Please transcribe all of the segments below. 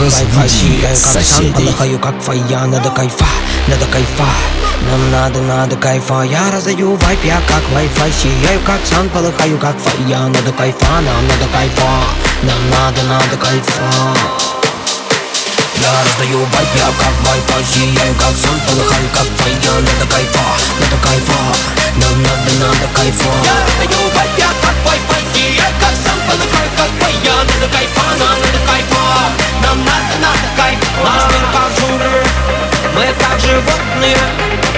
Разбуди соседей. Как фая, надо кайфа, надо кайфа. Нам надо, надо кайфа. Я раздаю вайп, я как Wi-Fi Сияю как сан, полыхаю как фая. Надо кайфа, нам надо кайфа. Нам надо, надо кайфа я раздаю вайп, я как Wi-Fi Сияю как сан, полыхаю как фая Надо кайфа, надо кайфа Нам надо, надо кайфа. Я раздаю вайп, я как Wi-Fi Сияю как сан, полыхаю как фая Надо кайфа, нам надо кайфа Нам надо, надо кайфа. Наш мир как джунгли Мы как животные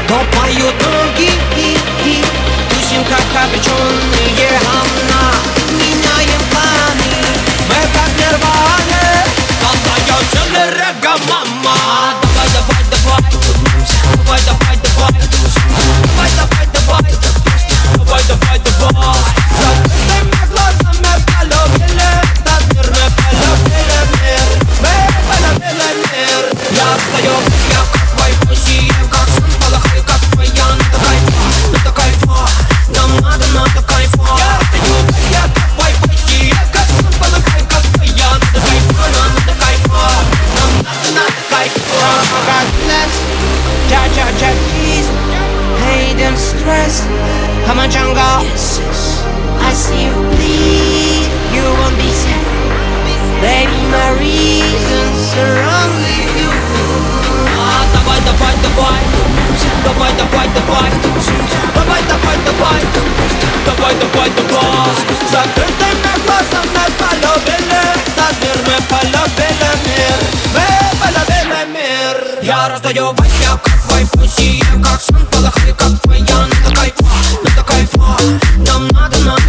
То поют ноги Тусим как обреченные гамна Меняем планы Мы как нирваны Ragamama. Ragamama. Мир Я раздаю вайп, я как Wi-Fi Сияю как сон, полыхаю как твоя Надо кайфа, надо кайфа Нам надо, надо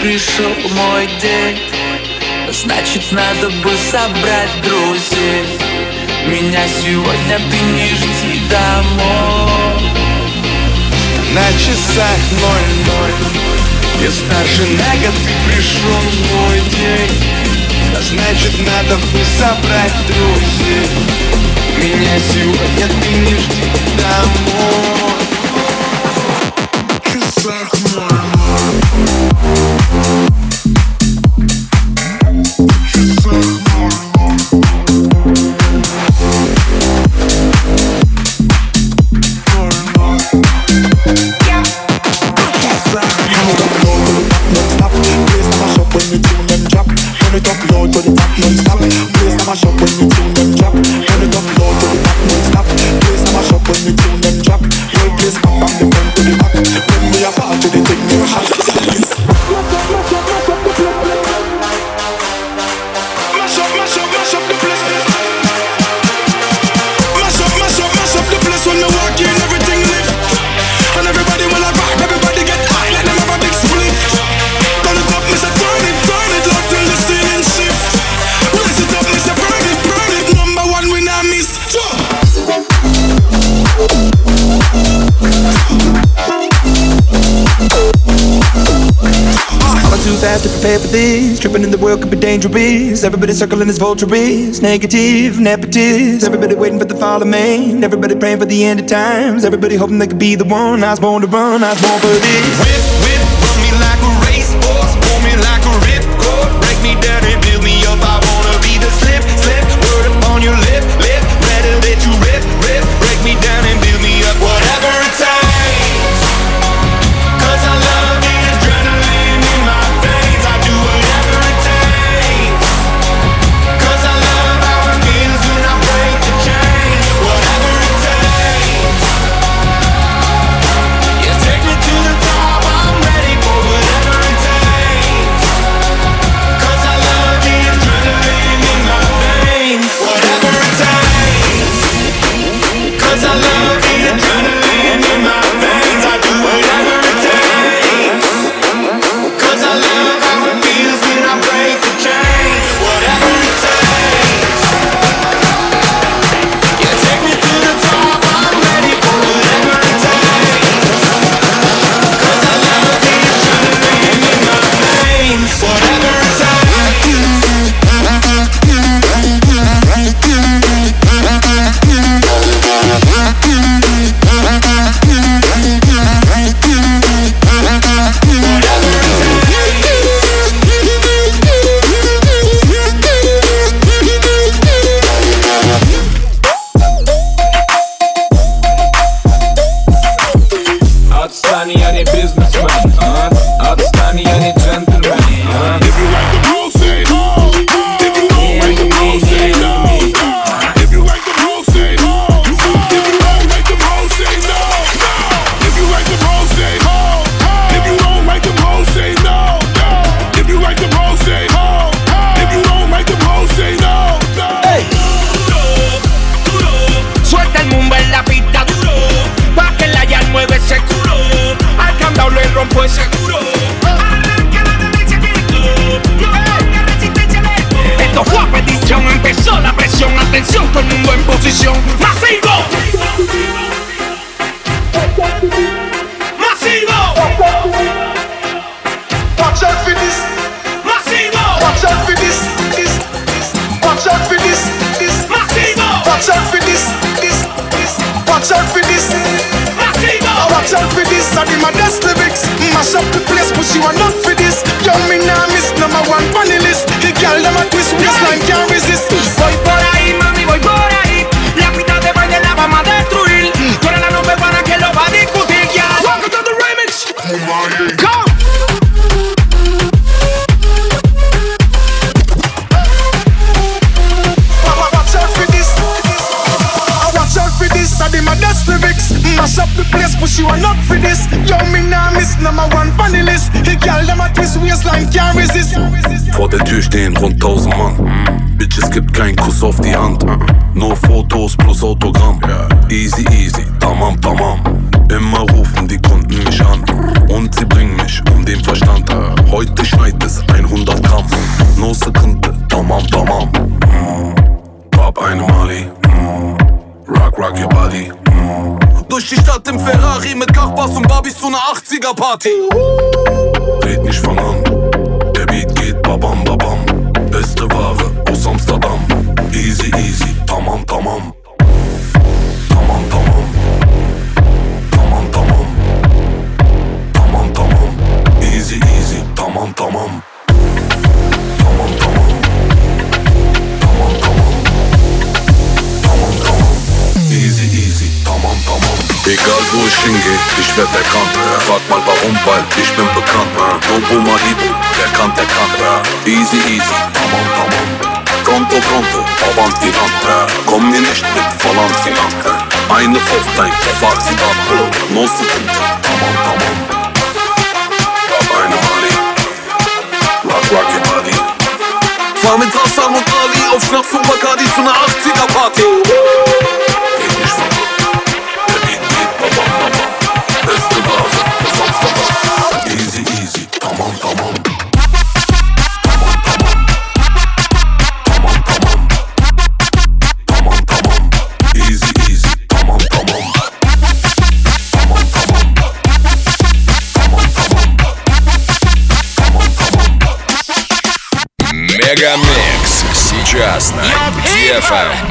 пришел мой день. Значит, надо бы собрать друзей. Меня сегодня ты не жди домой. На часах ноль-ноль. Я старше на год, ты пришел мой день. Значит, надо бы собрать друзей. Меня сегодня ты не жди домой prepared for. Tripping in the world could be dangerous. Everybody circling this vultures. Negative, nepotist. Everybody waiting for the fall of man. Everybody praying for the end of times. Everybody hoping they could be the one. I was born to run, I was born for this. Best lyrics. Mash up the place, but you are not for this. Yo, me nah miss number one funny list. The girl them a twist waistline can't waistline can't resist. Vor der Tür stehen rund 1000 Mann. Bitch, es gibt keinen Kuss auf die Hand. Nur Fotos plus Autogramm. Easy, easy, tamam, tamam. Immer rufen die Kunden mich an. Und sie bringen mich um den Verstand. Heute schneit es 100 Gramm. No Sekunde, tamam, tamam. Pop eine Mali. Rock, rock your body. Durch die Stadt im Ferrari mit Kachbass und Barbies zu einer 80er Party. Red nicht von an. Babam babam. Beste Ware aus Amsterdam. Easy easy, tamam tamam. Tamam tamam. Tamam tamam. Egal wo ich hingehe, ich werd erkannt. Frag mal warum, weil ich bin bekannt. No Malibu, der kann, der kann. Easy easy, tamam tamam. Pronto pronto, avanti land. Komm mir nicht mit Falanzi lang. Eine Faust, dein Kopf, sie an. No Sekunde, tamam tamam. Hab eine Mali. Rock, rock your body. Fahr mit Hassan und Ali auf Schnaps und Bacardi zu einer 80er Party. Час на DFM.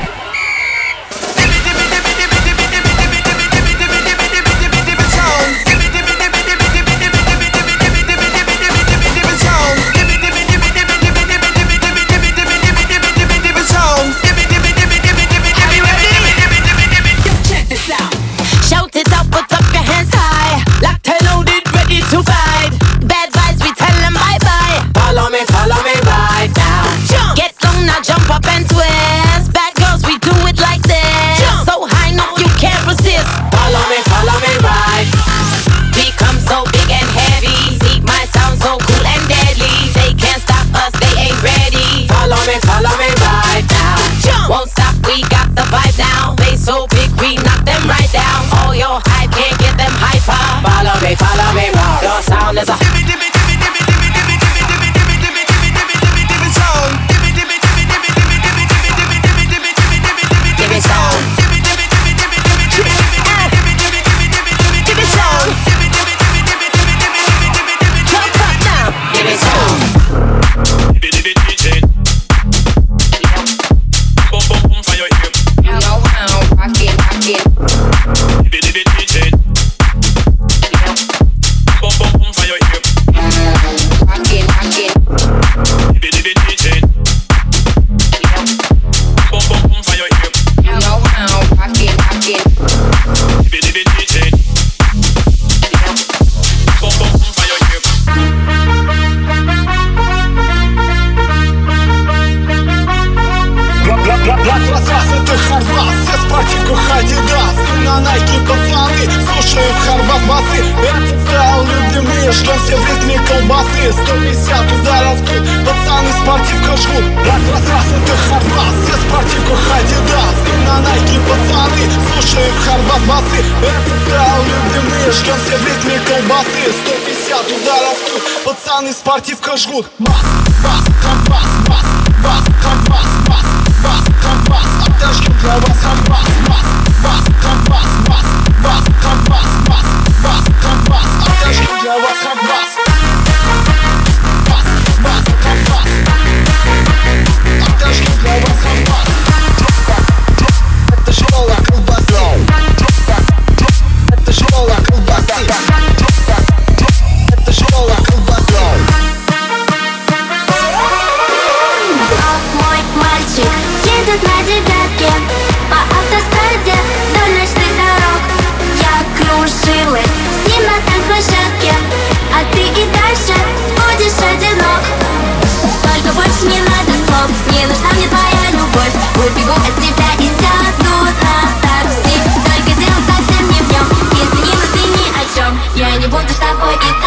Vibe now. They so big, we knock them right down. All your hype can't get them hyper. Follow me, follow me, right. Your sound is a. Этот стайл любимые все в ритме колбасы 150 ударов тут Пацаны в спортивках жгут Бас, бас, Харбас, бас, бас, Харбас, бас вас, там вас, обтяжки для вас, там вас, вас, вас, там вас, вас, вас, там вас, вас, вас, там вас, обтяжки для вас, там вас, любовь Убегу от тебя и сяду на такси. Только дело совсем не в нем. Если не ты ни о чем. Я не буду с тобой и даже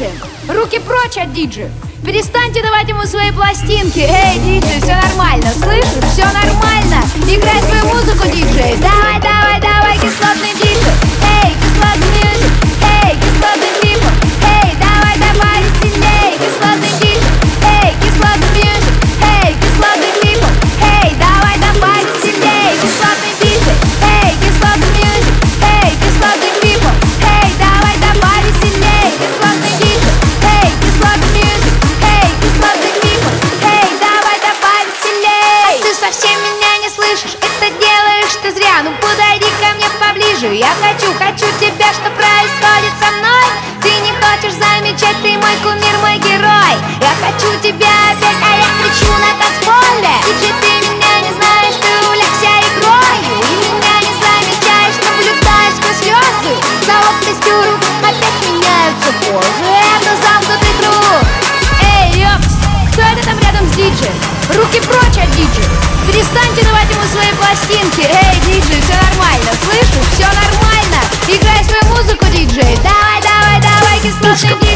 диджеем? Руки прочь от диджея! Перестаньте давать ему свои пластинки! Эй, диджей, все нормально, слышишь? Все нормально! Играй свою музыку, диджей! Давай, давай, давай, кислотный диджей! Эй, кислотный мьюзик Эй, кислотный хип-хоп Эй, давай давай сильней Кислотный диджей Let's go.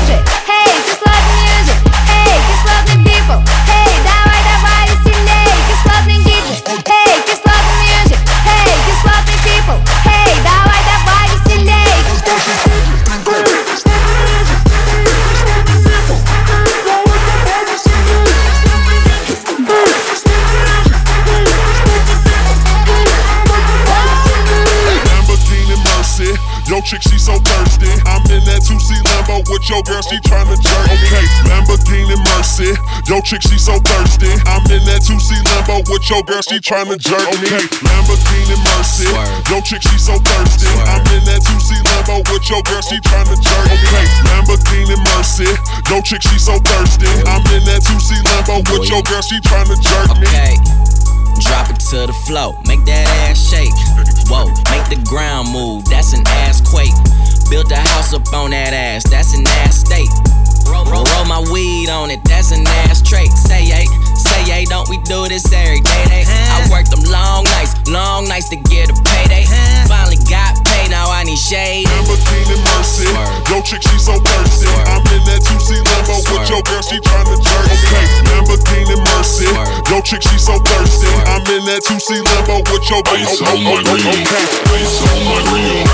With your girl, she tryna jerk. Okay, Lamborghini Mercy. Yo, chick, she so thirsty. I'm in that 2C Lambo with your girl, she tryna jerk. Okay, Lamborghini Mercy. Yo, chick, she so thirsty. I'm in that 2C Lambo with your girl, she tryna jerk me. Okay. Drop it to the floor, make that ass shake. Whoa, make the ground move, that's an ass quake. Build a house up on that ass, that's an ass state. Roll, roll, roll my weed on it, that's an ass trait. Say yay, say yay, don't we do this every day? Day. I worked them long nights, long nights to get a payday. Finally got paid, now I need shade. Lamborghini Mercy. Yo, chick, she so thirsty. I'm in that 2C Lambo with your girl, she tryna jerk. Okay, Lamborghini Mercy. Yo, chick, she so thirsty. I'm in that 2C Lambo with your girl. Ice on my okay, ring. okay. Ice on my ring.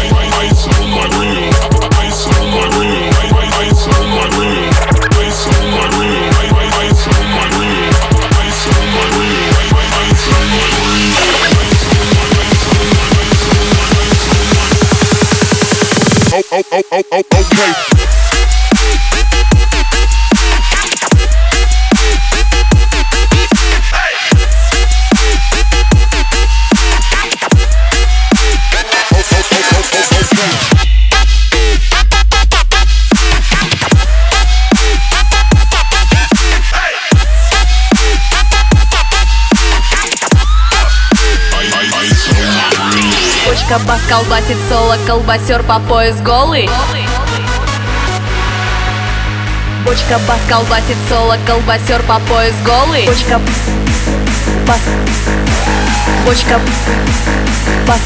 Ice on my ring. Ice on my ring. Ice on my ring. Ice on my ring. Oh, oh, oh, okay. Колбасит соло, колбасер по пояс голый Бочка бас, колбасит соло, колбасер по пояс голый Бочка бас Бочка бас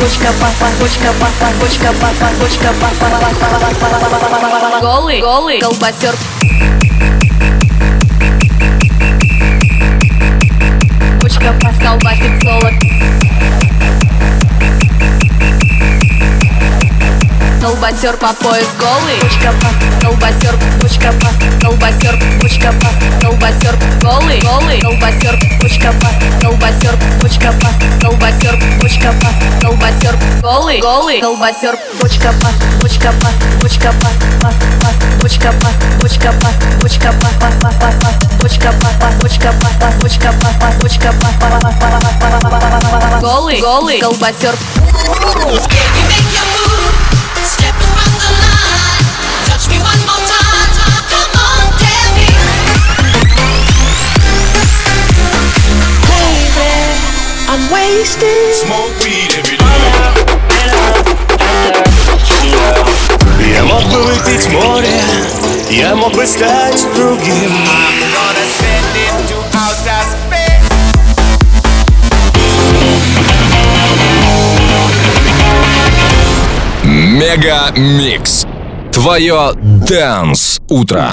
Бочка бас, бас, бочка бас, бас, бочка бас, бас, бочка бас, бас, бас, бас, бас, бас, бас, голый, голый, колбасер Бочка бас, колбасит соло Колбасер по пояс голый Бочка пас, колбасер, бочка пас, колбасер, бочка пас, колбасер, голый, голый, колбасер, бочка пас, колбасер, бочка пас, колбасер, бочка пас, колбасер, голый, голый, колбасер, бочка пас, бочка пас, бочка пас, пас, пас, бочка пас, бочка пас, бочка пас, пас, пас, пас, пас, бочка пас, пас, бочка пас, пас, бочка пас, пас, бочка пас, пас, пас, пас, пас, пас, пас, пас, пас, голый, голый, колбасер. Touch wasted. Smoke weed every Я мог бы выпить море, я мог бы стать другим. MegaMix. Твое Dance Утро.